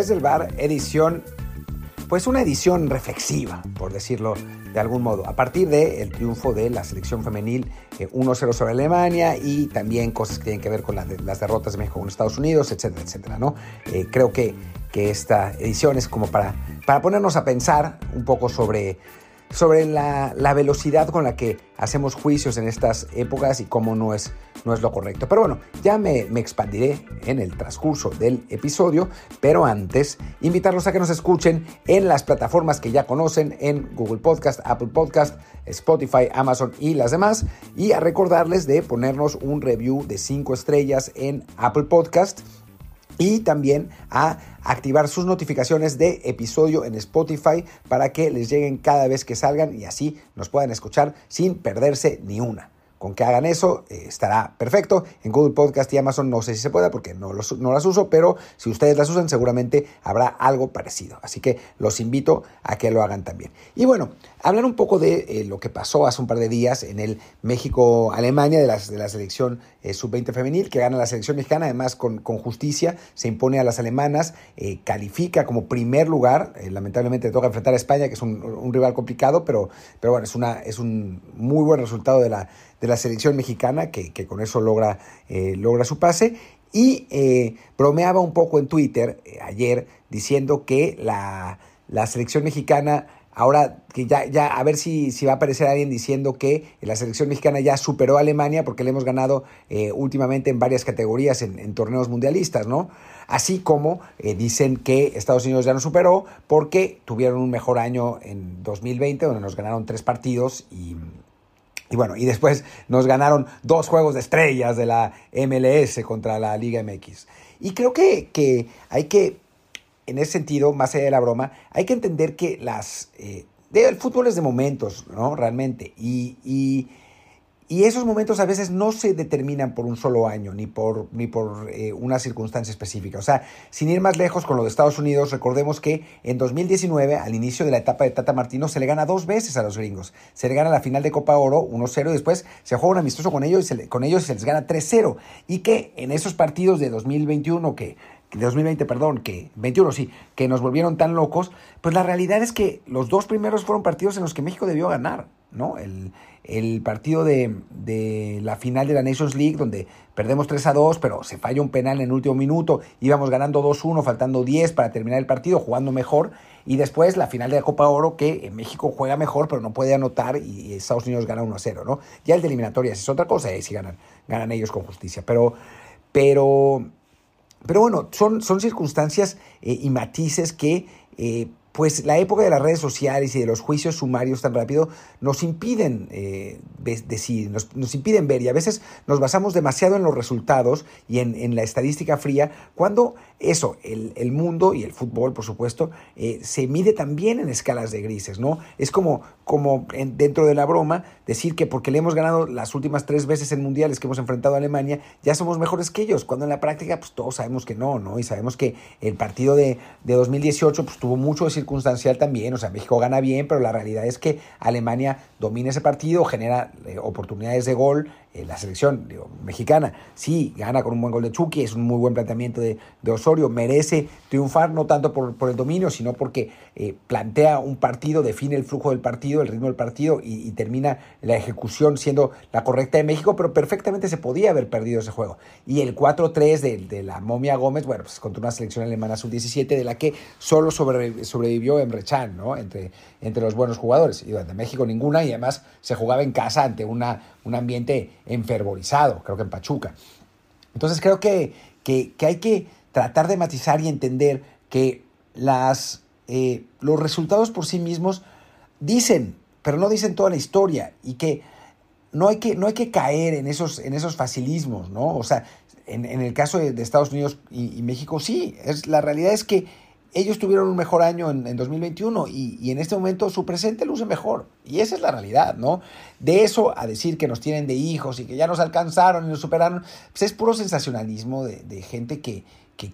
Desde el bar, edición, pues una edición reflexiva, por decirlo de algún modo, a partir del triunfo de la selección femenil 1-0 eh, sobre Alemania y también cosas que tienen que ver con las derrotas de México con Estados Unidos, etcétera, etcétera, ¿no? Eh, creo que, que esta edición es como para, para ponernos a pensar un poco sobre sobre la, velocidad con la que hacemos juicios en estas épocas y cómo no es, no es lo correcto. Pero bueno, ya me, me, expandiré en el transcurso del episodio, pero antes invitarlos a que nos escuchen en las plataformas que ya conocen, en Google Podcast, Apple Podcast, Spotify, Amazon y las demás, y a recordarles de ponernos un review de 5 estrellas en Apple Podcast y también a activar sus notificaciones de episodio en Spotify para que les lleguen cada vez que salgan y así nos puedan escuchar sin perderse ni una. Con que hagan eso eh, estará perfecto. En Google Podcast y Amazon no sé si se pueda porque no, las uso, pero si ustedes las usan seguramente habrá algo parecido. Así que los invito a que lo hagan también. Y bueno, hablar un poco de eh, lo que pasó hace un par de días en el México-Alemania de, de la selección eh, sub-20 femenil, que gana la selección mexicana, además con, justicia, se impone a las alemanas, califica como primer lugar. lamentablemente toca enfrentar a España, que es un, un rival complicado, pero, pero bueno, es, una, es un muy buen resultado de la de la selección mexicana, que, con eso logra, eh, logra su pase. Y eh, bromeaba un poco en Twitter eh, ayer diciendo que la, selección mexicana, ahora que ya, ya a ver si, si va a aparecer alguien diciendo que la selección mexicana ya superó a Alemania porque le hemos ganado últimamente en varias categorías en, torneos mundialistas, ¿no? Así como dicen que Estados Unidos ya nos superó porque tuvieron un mejor año en 2020 donde nos ganaron tres partidos y y bueno, y después nos ganaron dos juegos de estrellas de la MLS contra la Liga MX. Y creo que, que hay que, en ese sentido, más allá de la broma, hay que entender que las... Eh, el fútbol es de momentos, ¿no? Realmente. Y, y y esos momentos a veces no se determinan por un solo año, ni por, ni por eh, una circunstancia específica. O sea, sin ir más lejos con lo de Estados Unidos, recordemos que en 2019, al inicio de la etapa de Tata Martino, se le gana dos veces a los gringos. Se le gana la final de Copa Oro 1-0 y después se juega un amistoso con ellos y se con ellos se les gana 3-0. Y que en esos partidos de 2021 que de 2020, perdón, que 21 sí, que nos volvieron tan locos, pues la realidad es que los dos primeros fueron partidos en los que México debió ganar, ¿no? El, el partido de, de, la final de la Nations League, donde perdemos 3 a 2, pero se falla un penal en el último minuto, íbamos ganando 2-1, faltando 10 para terminar el partido, jugando mejor, y después la final de la Copa Oro, que México juega mejor, pero no puede anotar, y Estados Unidos gana 1 a 0, ¿no? Ya el de eliminatorias es otra cosa, y si ganan, ganan ellos con justicia, pero, pero, pero bueno, son, son circunstancias eh, y matices que... Eh, pues la época de las redes sociales y de los juicios sumarios tan rápido nos impiden eh, decir, nos, impiden ver y a veces nos basamos demasiado en los resultados y en, la estadística fría, cuando eso, el, mundo y el fútbol, por supuesto, eh, se mide también en escalas de grises, ¿no? Es como, como dentro de la broma decir que porque le hemos ganado las últimas tres veces en mundiales que hemos enfrentado a Alemania, ya somos mejores que ellos, cuando en la práctica pues todos sabemos que no, ¿no? Y sabemos que el partido de, de 2018 pues tuvo mucho circunstancial también, o sea, México gana bien, pero la realidad es que Alemania domina ese partido, genera eh, oportunidades de gol, eh, la selección mexicana sí gana con un buen gol de Chucky, es un muy buen planteamiento de, Osorio, merece triunfar no tanto por, por el dominio, sino porque eh, plantea un partido, define el flujo del partido, el ritmo del partido y, termina la ejecución siendo la correcta de México, pero perfectamente se podía haber perdido ese juego. Y el 4-3 de, de, la momia Gómez, bueno, pues contra una selección alemana sub-17 de la que solo sobrevivió Emre Can, ¿no? Entre, entre los buenos jugadores. Y de México ninguna, y además se jugaba en casa ante una, un ambiente enfervorizado, creo que en Pachuca. Entonces creo que, que, hay que tratar de matizar y entender que las, eh, los resultados por sí mismos dicen, pero no dicen toda la historia y que no hay que, no hay que caer en esos, en esos facilismos, ¿no? O sea, en, el caso de, Estados Unidos y, y, México, sí, es, la realidad es que ellos tuvieron un mejor año en, 2021 y, en este momento su presente luce mejor. Y esa es la realidad, ¿no? De eso a decir que nos tienen de hijos y que ya nos alcanzaron y nos superaron, pues es puro sensacionalismo de, gente que,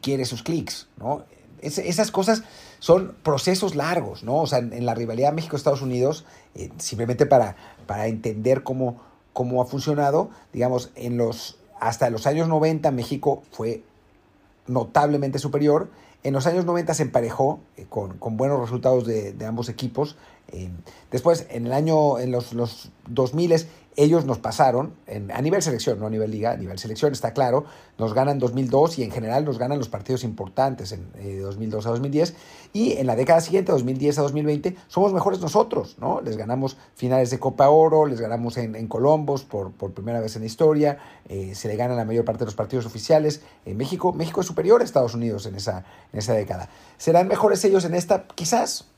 quiere sus clics, ¿no? esas cosas son procesos largos, ¿no? O sea, en, la rivalidad México-Estados Unidos, eh, simplemente para, para entender cómo, cómo ha funcionado, digamos, en los, hasta los años 90 México fue notablemente superior. En los años 90 se emparejó eh, con, buenos resultados de, ambos equipos. Después, en el año, en los, los 2000 ellos nos pasaron, a nivel selección, no a nivel liga, a nivel selección está claro, nos ganan 2002 y en general nos ganan los partidos importantes en eh, 2002 a 2010 y en la década siguiente, 2010 a 2020, somos mejores nosotros, ¿no? Les ganamos finales de Copa Oro, les ganamos en, en Colombos por, por, primera vez en la historia, eh, se le gana la mayor parte de los partidos oficiales. En México, México es superior a Estados Unidos en esa, en esa década. ¿Serán mejores ellos en esta? Quizás,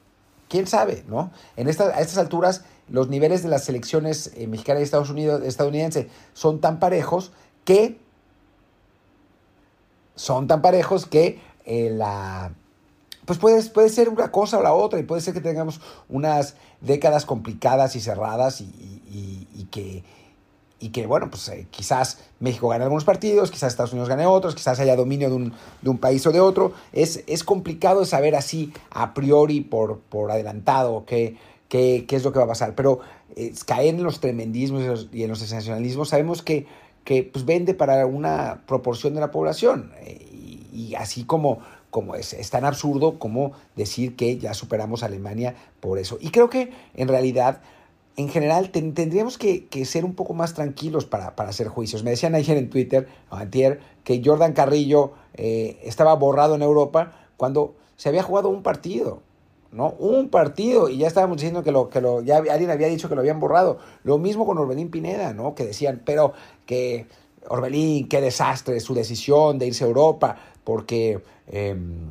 quién sabe, ¿no? En esta, a estas alturas los niveles de las selecciones eh, mexicanas y Estados Unidos, estadounidense son tan parejos que son tan parejos que eh, la pues puede, puede, ser una cosa o la otra y puede ser que tengamos unas décadas complicadas y cerradas y, que y que, bueno, pues eh, quizás México gane algunos partidos, quizás Estados Unidos gane otros, quizás haya dominio de un, de un país o de otro. Es, es complicado saber así a priori por, por adelantado que qué, es lo que va a pasar. Pero caer en los tremendismos y en los sensacionalismos sabemos que, que pues, vende para una proporción de la población. Eh, y, así como, como es, es, tan absurdo como decir que ya superamos a Alemania por eso. Y creo que en realidad, en general, tendríamos que, ser un poco más tranquilos para, hacer juicios. Me decían ayer en Twitter, antier, que Jordan Carrillo eh, estaba borrado en Europa cuando se había jugado un partido. ¿no? Un partido y ya estábamos diciendo que lo que lo ya alguien había dicho que lo habían borrado. Lo mismo con Orbelín Pineda, ¿no? Que decían, pero que Orbelín, qué desastre su decisión de irse a Europa porque em,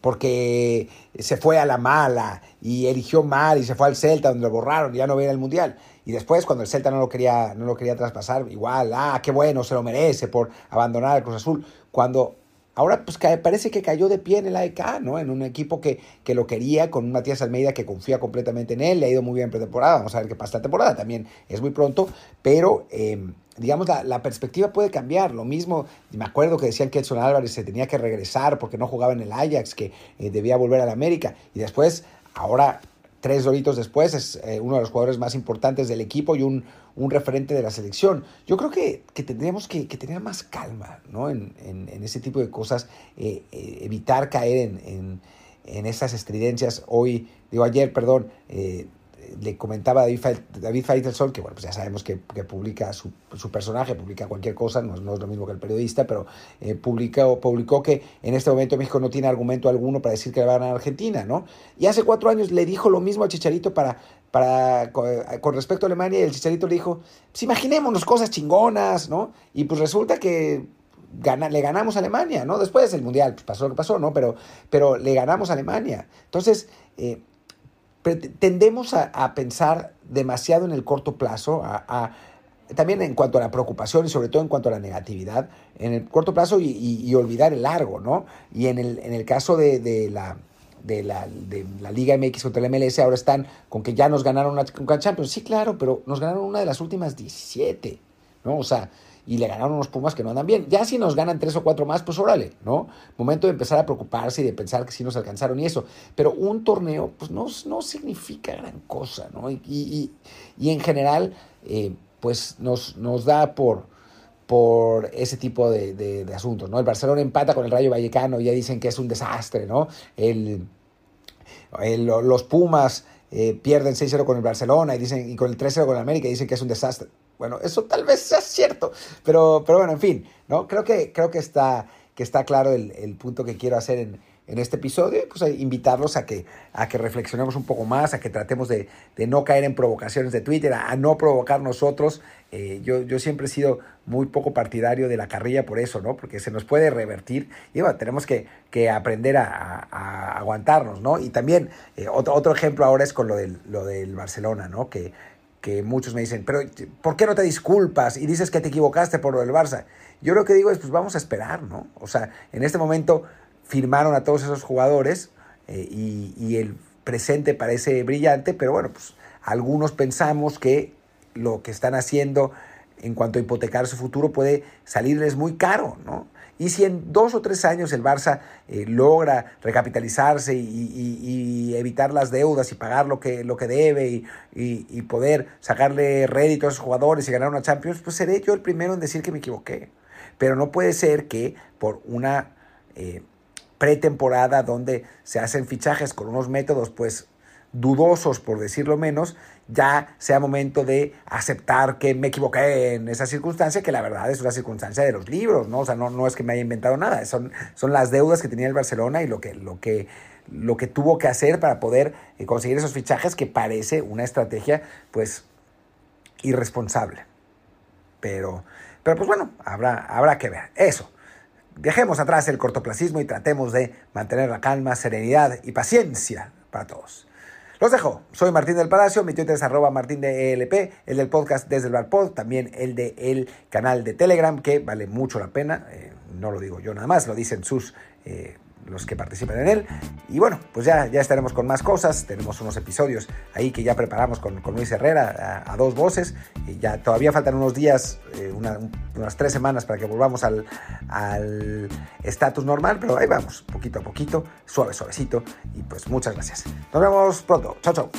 porque se fue a la mala y eligió mal y se fue al Celta donde lo borraron y ya no veía el mundial. Y después cuando el Celta no lo quería no lo quería traspasar, igual, ah, qué bueno, se lo merece por abandonar al Cruz Azul, cuando Ahora pues parece que cayó de pie en el AEK, ¿no? En un equipo que, que lo quería, con un Matías Almeida que confía completamente en él, le ha ido muy bien en pretemporada, vamos a ver qué pasa la temporada, también es muy pronto, pero em, digamos la, perspectiva puede cambiar, lo mismo, me acuerdo que decían que Edson Álvarez se tenía que regresar porque no jugaba en el Ajax, que eh, debía volver al América, y después, ahora tres doritos después, es eh, uno de los jugadores más importantes del equipo y un, un referente de la selección. Yo creo que, que tendríamos que, tener más calma ¿no? en, en, en, ese tipo de cosas, eh, evitar caer en, en, en, esas estridencias. Hoy, digo ayer, perdón, le comentaba a David, David Faitelson, que bueno, pues ya sabemos que, publica su, personaje, publica cualquier cosa, no, no, es lo mismo que el periodista, pero eh, publicó, publicó que en este momento México no tiene argumento alguno para decir que le va a ganar Argentina, ¿no? Y hace cuatro años le dijo lo mismo a Chicharito para, para, con, respecto a Alemania y el Chicharito le dijo, pues imaginémonos cosas chingonas, ¿no? Y pues resulta que Gana, le ganamos a Alemania, ¿no? Después del Mundial, pues pasó lo que pasó, ¿no? Pero, pero le ganamos a Alemania. Entonces, eh, tendemos a, pensar demasiado en el corto plazo, a, también en cuanto a la preocupación y sobre todo en cuanto a la negatividad, en el corto plazo y, olvidar el largo, ¿no? Y en el, en el caso de, la, de, la, de la Liga MX contra el MLS ahora están con que ya nos ganaron una Champions. Sí, claro, pero nos ganaron una de las últimas 17, ¿no? O sea, y le ganaron unos Pumas que no andan bien. Ya si nos ganan tres o cuatro más, pues órale, ¿no? Momento de empezar a preocuparse y de pensar que sí nos alcanzaron y eso. Pero un torneo, pues no, no significa gran cosa, ¿no? Y, en general, eh, pues nos, nos da por, por ese tipo de, asuntos, ¿no? El Barcelona empata con el Rayo Vallecano, y ya dicen que es un desastre, ¿no? El, los Pumas eh, pierden 6-0 con el Barcelona y, dicen, y con el 3-0 con el América y dicen que es un desastre. Bueno, eso tal vez sea cierto, pero, pero bueno, en fin, ¿no? Creo que, creo que, está, que está claro el, el punto que quiero hacer en, en este episodio, pues a invitarlos a que, a que reflexionemos un poco más, a que tratemos de, de no caer en provocaciones de Twitter, a, no provocar nosotros. Eh, yo, yo siempre he sido muy poco partidario de la carrilla por eso, ¿no? Porque se nos puede revertir y bueno, tenemos que, que aprender a, a, aguantarnos, ¿no? Y también eh, otro, otro ejemplo ahora es con lo del, lo del Barcelona, ¿no? Que, que muchos me dicen, pero ¿por qué no te disculpas y dices que te equivocaste por lo del Barça? Yo lo que digo es, pues vamos a esperar, ¿no? O sea, en este momento firmaron a todos esos jugadores eh, y, y, el presente parece brillante, pero bueno, pues algunos pensamos que lo que están haciendo en cuanto a hipotecar su futuro puede salirles muy caro, ¿no? Y si en dos o tres años el Barça eh, logra recapitalizarse y, evitar las deudas y pagar lo que, lo que debe y, poder sacarle rédito a esos jugadores y ganar una Champions, pues seré yo el primero en decir que me equivoqué. Pero no puede ser que por una eh, pretemporada donde se hacen fichajes con unos métodos pues dudosos por decirlo menos, ya sea momento de aceptar que me equivoqué en esa circunstancia, que la verdad es una circunstancia de los libros, ¿no? O sea, no, no es que me haya inventado nada, son, son las deudas que tenía el Barcelona y lo que, lo que, lo que tuvo que hacer para poder eh, conseguir esos fichajes que parece una estrategia, pues, irresponsable. Pero, pero pues bueno, habrá, habrá que ver. Eso. Dejemos atrás el cortoplacismo y tratemos de mantener la calma, serenidad y paciencia para todos. Los dejo. Soy Martín del Palacio, mi Twitter es arroba martín de ELP, el del podcast desde el Barpod, también el del el canal de Telegram, que vale mucho la pena. Eh, no lo digo yo nada más, lo dicen sus eh, los que participan en él. Y bueno, pues ya, ya estaremos con más cosas. Tenemos unos episodios ahí que ya preparamos con, con Luis Herrera a, dos voces. Y ya todavía faltan unos días, eh, unas tres semanas para que volvamos al estatus normal, pero ahí vamos, poquito a poquito, suave, suavecito. Y pues muchas gracias. Nos vemos pronto. Chao, chao.